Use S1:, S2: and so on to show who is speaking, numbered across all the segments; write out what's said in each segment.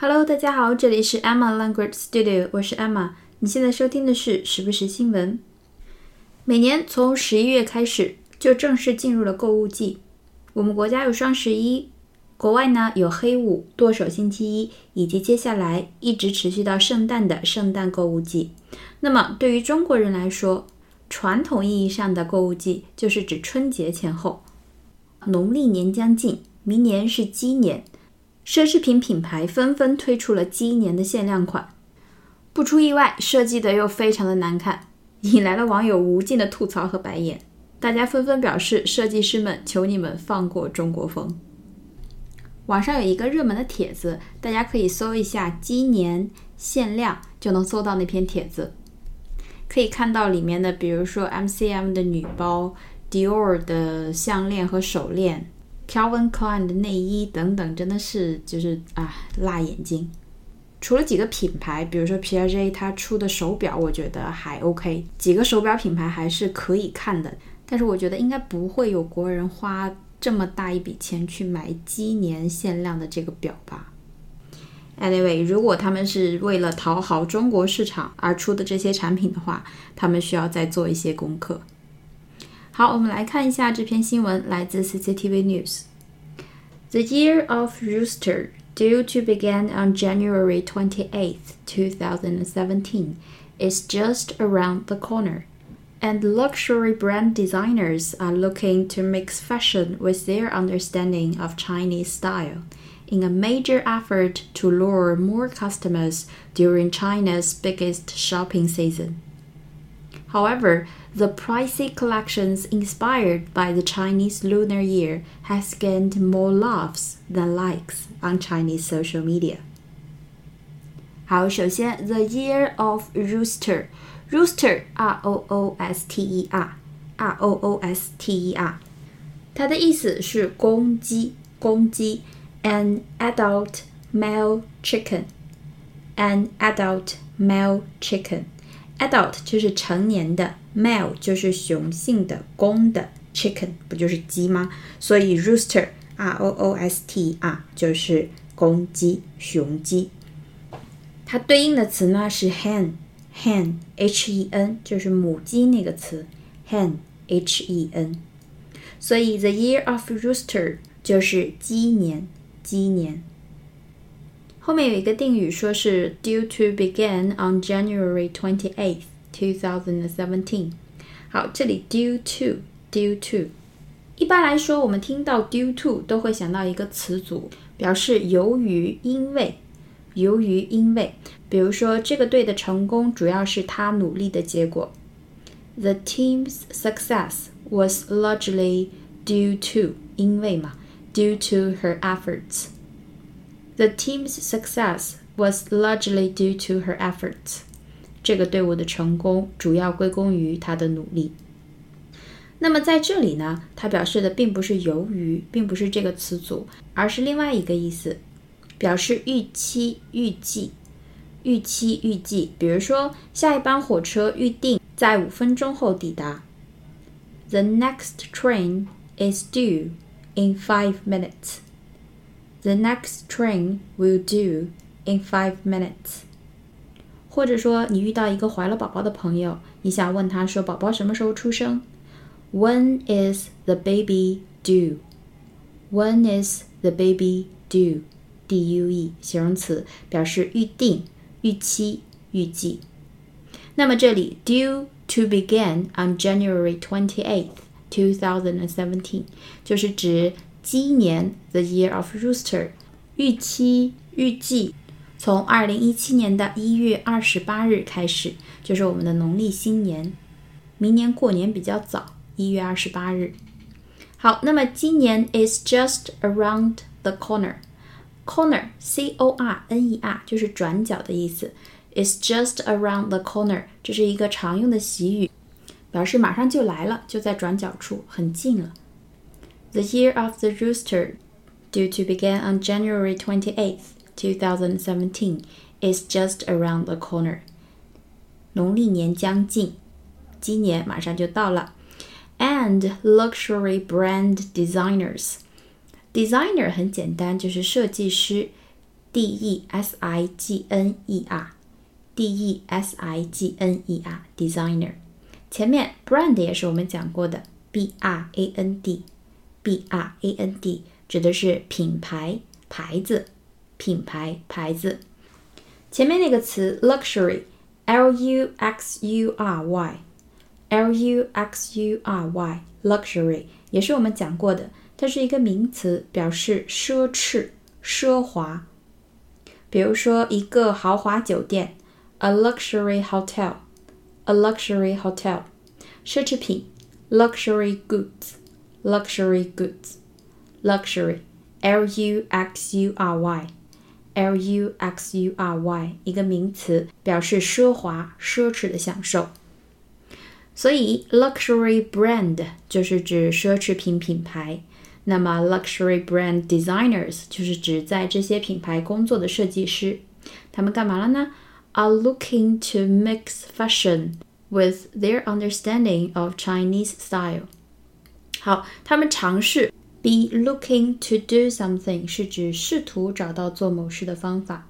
S1: Hello，大家好，这里是 Emma Language Studio，我是 Emma。你现在收听的是时不时新闻。每年从十一月开始，就正式进入了购物季。我们国家有双十一，国外呢有黑五、剁手星期一，以及接下来一直持续到圣诞的圣诞购物季。那么对于中国人来说，传统意义上的购物季就是指春节前后。农历年将近，明年是鸡年。奢侈品品牌纷纷推出了鸡年的限量款，不出意外，设计的又非常的难看，引来了网友无尽的吐槽和白眼。大家纷纷表示：“设计师们，求你们放过中国风。”网上有一个热门的帖子，大家可以搜一下“鸡年限量”，就能搜到那篇帖子。可以看到里面的，比如说 MCM 的女包、Dior 的项链和手链。Calvin Klein 的内衣等等，真的是就是啊，辣眼睛。除了几个品牌，比如说 Piaget 它出的手表，我觉得还 OK。几个手表品牌还是可以看的，但是我觉得应该不会有国人花这么大一笔钱去买鸡年限量的这个表吧。Anyway，如果他们是为了讨好中国市场而出的这些产品的话，他们需要再做一些功课。好，我们来看一下这篇新闻，来自 CCTV News。The year of rooster, due to begin on January 28, 2017, is just around the corner. And luxury brand designers are looking to mix fashion with their understanding of Chinese style in a major effort to lure more customers during China's biggest shopping season. However, the pricey collections inspired by the Chinese Lunar Year has gained more loves than likes on Chinese social media. 好，首先，The Year of Rooster，Rooster R O O S T E R R O O S T E R，它的意思是公鸡，公鸡，an adult male chicken，an adult male chicken。Adult 就是成年的 ，male 就是雄性的公的，chicken 不就是鸡吗？所以 rooster r o o s t r 就是公鸡、雄鸡。它对应的词呢是 hen，hen h e n 就是母鸡那个词，hen h e n。所以 the year of rooster 就是鸡年，鸡年。后面有一个定语，说是 due to begin on January twenty eighth, two thousand and seventeen。好，这里 due to due to，一般来说，我们听到 due to 都会想到一个词组，表示由于、因为、由于、因为。比如说，这个队的成功主要是他努力的结果。The team's success was largely due to 因为嘛，due to her efforts。The team's success was largely due to her efforts. 这个队伍的成功主要归功于他的努力。那么在这里呢，它表示的并不是由于，并不是这个词组，而是另外一个意思，表示预期、预计、预期、预计。比如说，下一班火车预定在五分钟后抵达。The next train is due in five minutes. The next train will do in five minutes。或者说，你遇到一个怀了宝宝的朋友，你想问他说：“宝宝什么时候出生？”When is the baby due? When is the baby due? D U E 形容词表示预定、预期、预计。那么这里 due to begin on January twenty eighth, two thousand and seventeen 就是指。鸡年 The Year of Rooster，预期预计从二零一七年的一月二十八日开始，就是我们的农历新年。明年过年比较早，一月二十八日。好，那么今年 is just around the corner。corner c o r n e r 就是转角的意思。is just around the corner，这是一个常用的习语，表示马上就来了，就在转角处，很近了。The year of the rooster, due to begin on January twenty eighth. 2017, is just around the corner. 农历年将近，今年马上就到了。And luxury brand designers. Designer 很简单，就是设计师。 D E S I G N E R，D E S I G N E R，designer。前面 brand 也是我们讲过的，B R A N D，B R A N D 指的是品牌、牌子、 品牌、牌子。前面那个词 luxury，L U X U R Y，L U X U R Y，luxury 也是我们讲过的，它是一个名词，表示奢侈、奢华。比如说一个豪华酒店，a luxury hotel，a luxury hotel，奢侈品，luxury goods，luxury goods，luxury，l u x u r y y，l u x u r y，一个名词，表示奢华、奢侈的享受。所以，luxury brand 就是指奢侈品品牌。那么，luxury brand designers 就是指在这些品牌工作的设计师，他们干嘛了呢？Are looking to mix fashion with their understanding of Chinese style。好，他们尝试 be looking to do something 是指试图找到做某事的方法，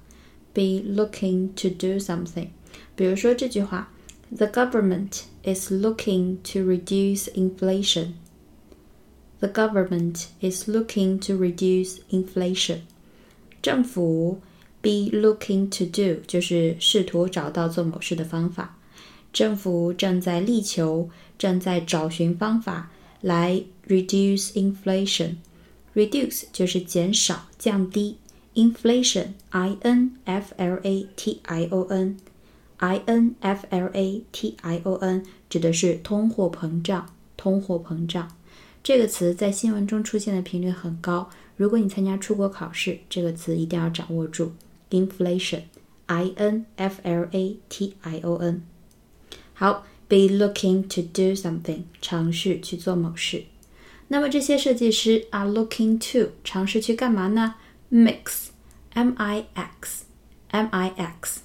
S1: be looking to do something。比如说这句话：The government is looking to reduce inflation。The government is looking to reduce inflation. 政府 be looking to do 就是试图找到做某事的方法。政府正在力求，正在找寻方法来 reduce inflation。reduce 就是减少、降低。inflation i n f l a t i o n i n f l a t i o n 指的是通货膨胀，通货膨胀。这个词在新闻中出现的频率很高。如果你参加出国考试，这个词一定要掌握住。Inflation，I N F L A T I O N。好，be looking to do something，尝试去做某事。 那么这些设计师 are looking to 尝试去干嘛呢？Mix，M I X，M I X。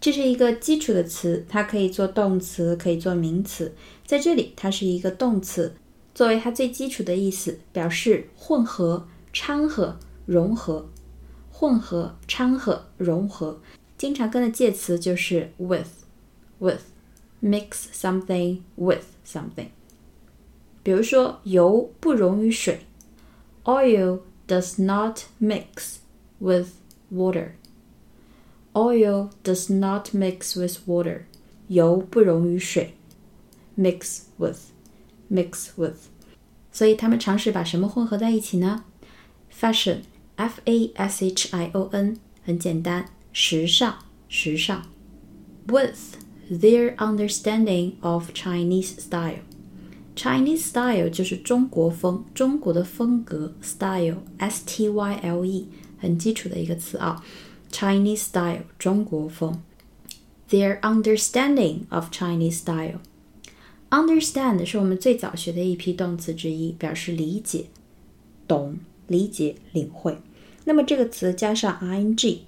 S1: 这是一个基础的词，它可以做动词，可以做名词。在这里，它是一个动词。作为它最基础的意思，表示混合、掺和、融合。混合、掺和、融合，经常跟的介词就是 with，with，mix something with something。比如说，油不溶于水，oil does not mix with water。oil does not mix with water。油不溶于水，mix with。mix with，所以他们尝试把什么混合在一起呢？Fashion，F A S H I O N，很简单，时尚，时尚。With their understanding of Chinese Chinese style 就是中国风，中国的风格，style，S T Y L E，很基础的一个词啊。Chinese style，中国风。Their understanding of Chinese style。Understand 是我们最早学的一批动词之一，表示理解、懂、理解、领会。那么这个词加上 ing，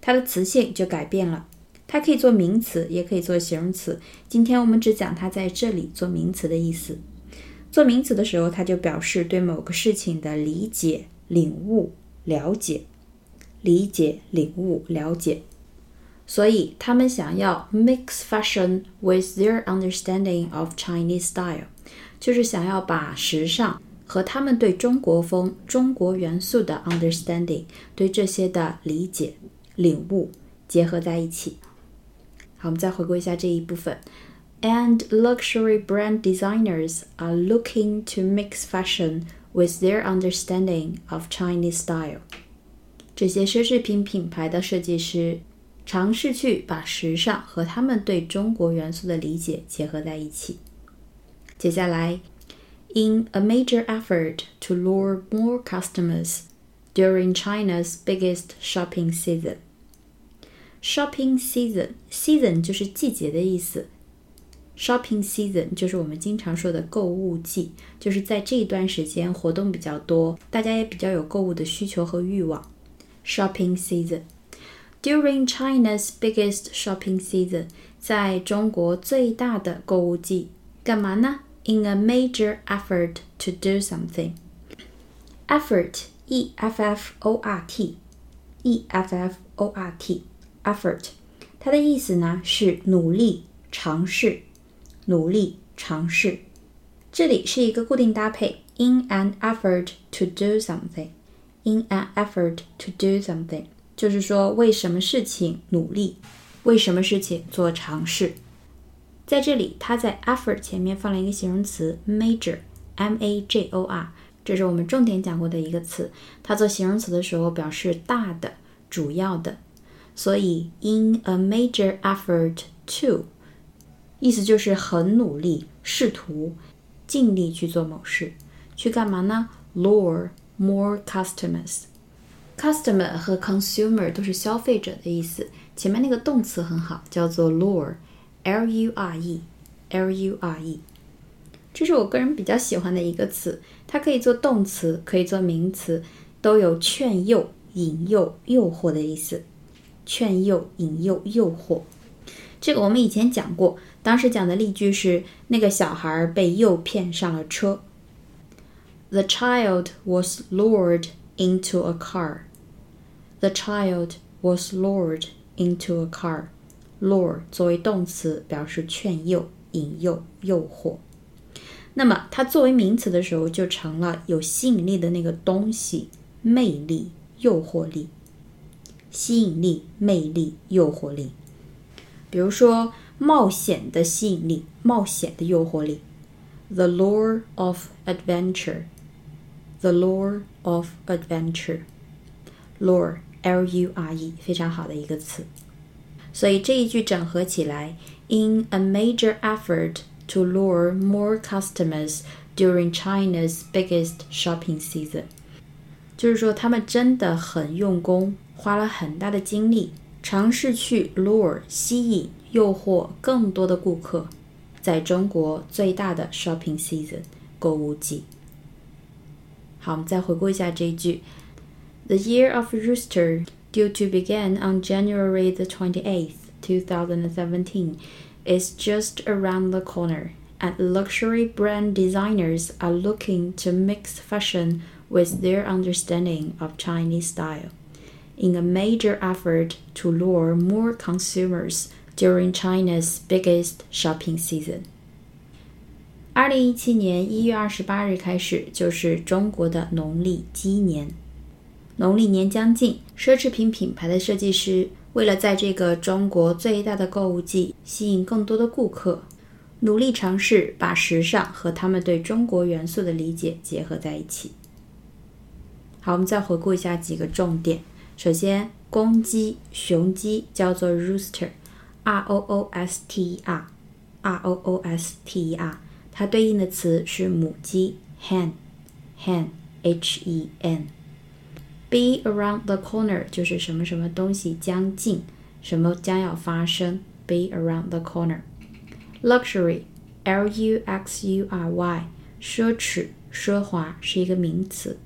S1: 它的词性就改变了。它可以做名词，也可以做形容词。今天我们只讲它在这里做名词的意思。做名词的时候，它就表示对某个事情的理解、领悟、了解。理解、领悟、了解。所以他们想要 mix fashion with their understanding of Chinese style，就是想要把时尚和他们对中国风、中国元素的 understanding，对这些的理解、领悟结合在一起。好，我们再回顾一下这一部分。And luxury brand designers are looking to mix fashion with their understanding of Chinese style。这些奢侈品品牌的设计师尝试去把时尚和他们对中国元素的理解结合在一起。接下来，in a major effort to lure more customers during China's biggest shopping season。 shopping season，season 就是季节的意思。shopping season 就是我们经常说的购物季，就是在这一段时间活动比较多，大家也比较有购物的需求和欲望。shopping season。During China's biggest shopping season，在中国最大的购物季，干嘛呢？In a major effort to do something. Effort, E F F O R T, ，e f f o r Effort，它的意思呢是努力、尝试、努力、尝试。这里是一个固定搭配，in an effort to do something，in an effort to do something，就是说为什么事情努力，为什么事情做尝试。在这里，它在 effort 前面放了一个形容词 major，m a j o r，这是我们重点讲过的一个词。它做形容词的时候表示大的、主要的，所以 in a major effort to，意思就是很努力，试图。尽力去做某事，去干嘛呢？Lure more customers。Customer 和 consumer 都是消费者的意思。前面那个动词很好，叫做 lure，l u r e，l u r e。这是我个人比较喜欢的一个词，它可以做动词，可以做名词，都有劝诱、引诱、诱惑的意思。劝诱、引诱、诱惑。这个我们以前讲过，当时讲的例句是那个小孩被诱骗上了车。The child was lured into a car. The child was lured into a car. Lure 作为动词表示劝诱、引诱、诱惑。那么它作为名词的时候就成了有吸引力的那个东西，魅力、诱惑力。吸引力、魅力、诱惑力。比如说，冒险的吸引力，冒险的诱惑力，the lure of adventure，the lure of adventure，lure，l u r e，非常好的一个词。所以这一句整合起来，in a major effort to lure more customers during China's biggest shopping season，就是说他们真的很用功， 花了很大的精力。尝试去 lure 吸引、诱惑更多的顾客，在中国最大的 shopping season 购物季。好，我们再回顾一下这一句：The year of rooster, due to begin on January the twenty eighth, two thousand and seventeen, is just around the corner, and luxury brand designers are looking to mix fashion with their understanding of Chinese style In a major effort to lure more consumers during China's biggest shopping season. 二零一七年一月二十八日开始，就是中国的农历鸡年。农历年将近，奢侈品品牌的设计师为了在这个中国最大的购物季吸引更多的顾客，努力尝试把时尚和他们对中国元素的理解结合在一起。好，我们再回顾一下几个重点。首先，公鸡、雄鸡叫做 rooster，r o o s t e r，r o o s t e r，它对应的词是母鸡 hen，hen，h e n。be around the corner 就是什么什么东西将近，什么将要发生。be around the corner。luxury，l u x u r y，奢侈、奢华是一个名词。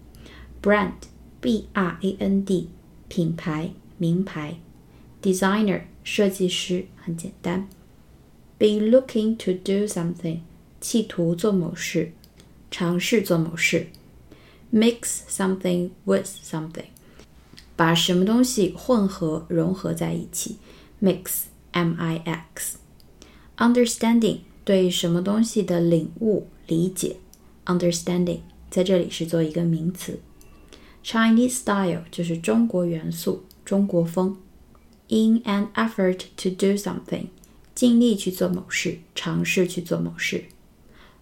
S1: brand，b r a n d。品牌、名牌，designer 设计师，很简单。be looking to do something 企图做某事，尝试做某事。mix something with something 把什么东西混合融合在一起。mix m i x understanding 对什么东西的领悟、理解。understanding 在这里是做一个名词。Chinese style 就是中国元素、中国风。In an effort to do something，尽力去做某事，尝试去做某事。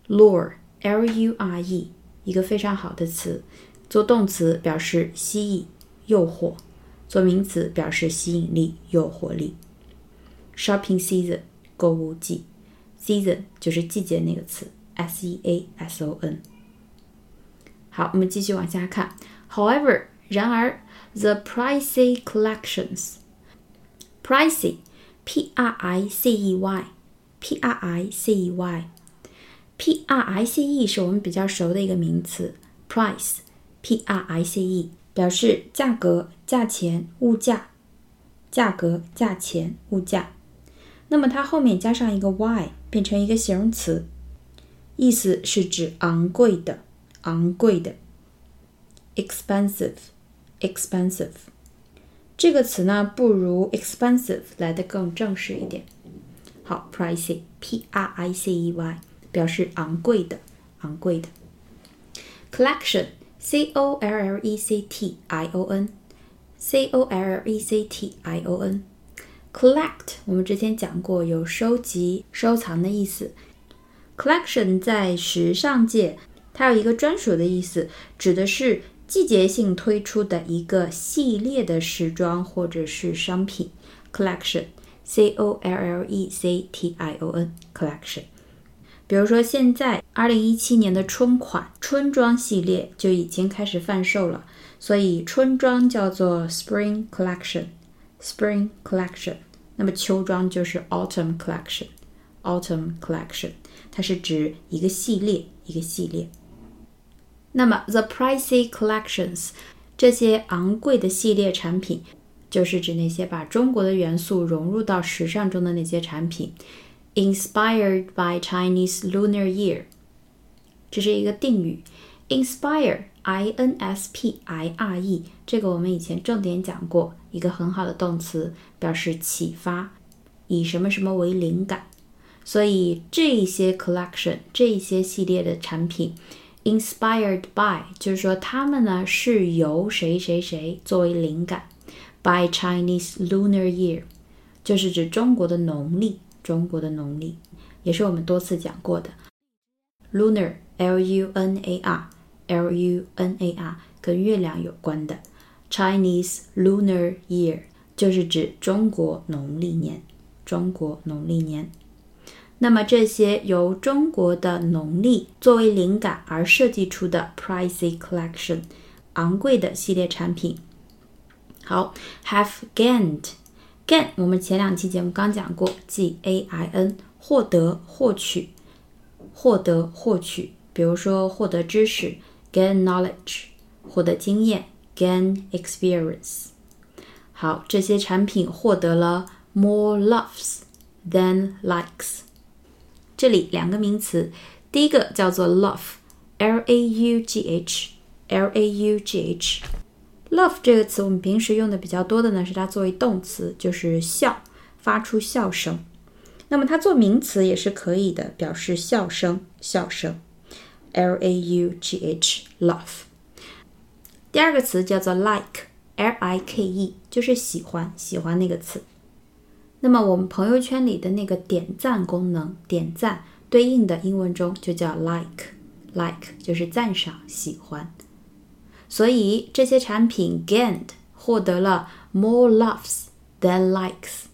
S1: Lure，L-U-R-E，一个非常好的词，做动词表示吸引、诱惑；做名词表示吸引力、诱惑力。Shopping season，购物季。Season 就是季节那个词，S-E-A-S-O-N。好，我们继续往下看。However，然而，the pricey collections，pricey，p r i c e y，p r i c e y，p r i c e 是我们比较熟的一个名词，price，p r i c e 表示价格、价钱、物价，价格、价钱、物价。那么它后面加上一个 y，变成一个形容词，意思是指昂贵的，昂贵的。 expensive, expensive. 这个词呢，不如 expensive 来的更正式一点。好，pricey，p r i c e y，表示昂贵的，昂贵的。collection，c o l l e c t i o n，c o l l e c t i o n。collect 我们之前讲过，有收集、收藏的意思。collection 在时尚界，它有一个专属的意思，指的是 季节性推出的一个系列的时装或者是商品。collection。C O L L E C T I O N collection，比如说现在二零一七年的春款春装系列就已经开始贩售了，所以春装叫做 Spring collection，Spring collection。那么秋装就是 Autumn collection，Autumn collection，它是指一个系列一个系列。那么 The pricey collections，这些昂贵的系列产品。就是指那些把中国的元素融入到时尚中的那些产品。Inspired by Chinese Lunar Year，这是一个定语。Inspire，I N S P I R E，这个我们以前重点讲过，一个很好的动词，表示启发，以什么什么为灵感。所以这些 collection，这些系列的产品，inspired by，就是说他们呢是由谁谁谁作为灵感。By Chinese Lunar Year，就是指中国的农历，中国的农历，也是我们多次讲过的。Lunar，L-U-N-A-R，L-U-N-A-R，跟月亮有关的。Chinese Lunar Year 就是指中国农历年，中国农历年。那么这些由中国的农历作为灵感而设计出的 pricey collection，昂贵的系列产品。好，have gained，gain，我们前两期节目刚讲过，g a i n，获得、获取、获得、获取。比如说获得知识，gain knowledge；获得经验，gain experience。好，这些产品获得了 more loves than likes。这里两个名词，第一个叫做 love，l a u g h，l a u g h。Love 这个词，我们平时用的比较多的呢，是它作为动词，就是笑，发出笑声。那么它做名词也是可以的，表示笑声，笑声。L A U G H，love。第二个词叫做 like，L I K E，就是喜欢，喜欢那个词。那么我们朋友圈里的那个点赞功能，点赞对应的英文中就叫 like，like 就是赞赏，喜欢。所以这些产品 gained 获得了 more loves than likes。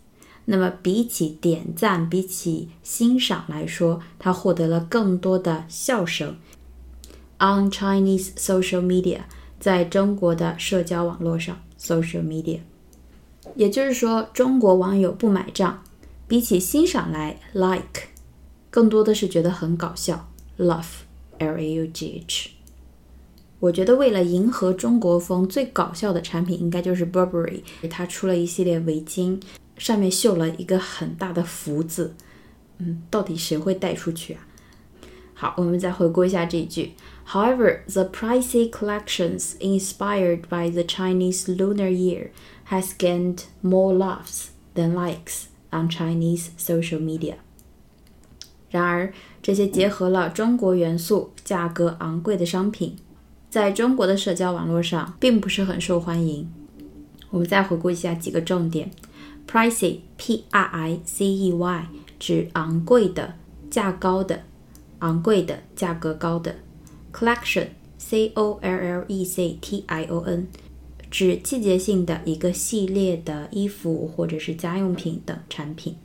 S1: 那么比起点赞，比起欣赏来说，它获得了更多的笑声。On Chinese social media，在中国的社交网络上，social media，也就是说，中国网友不买账，比起欣赏来 like，更多的是觉得很搞笑，love，l a u g h。我觉得为了迎合中国风，最搞笑的产品应该就是 Burberry，它出了一系列围巾，上面绣了一个很大的福字。嗯，到底谁会带出去啊？好，我们再回顾一下这一句。However, the pricey collections inspired by the Chinese Lunar Year has gained more loves than likes on Chinese social media. 然而，这些结合了中国元素、价格昂贵的商品。在中国的社交网络上并不是很受欢迎。我们再回顾一下几个重点：pricey，p-r-i-c-e-y，指昂贵的、价高的、昂贵的、价格高的；collection，c-o-l-l-e-c-t-i-o-n，指季节性的一个系列的衣服或者是家用品等产品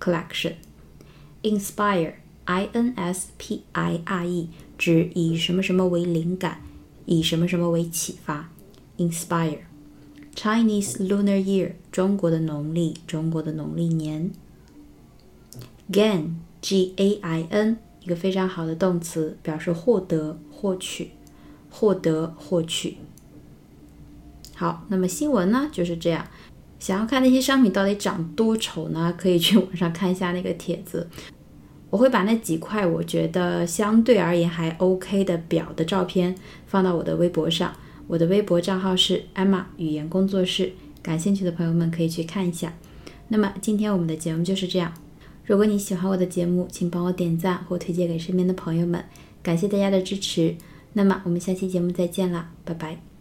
S1: ；collection；inspire，i-n-s-p-i-r-e，指以什么什么为灵感。以什么什么为启发？Inspire Chinese Lunar Year 中国的农历，中国的农历年。Gain G A I N 一个非常好的动词，表示获得、获取、获得、获取。好，那么新闻呢就是这样。想要看那些商品到底长多丑呢？可以去网上看一下那个帖子。我会把那几块我觉得相对而言还 OK 的表的照片放到我的微博上，我的微博账号是 Emma 语言工作室，感兴趣的朋友们可以去看一下。那么今天我们的节目就是这样。如果你喜欢我的节目，请帮我点赞或推荐给身边的朋友们，感谢大家的支持。那么我们下期节目再见啦，拜拜。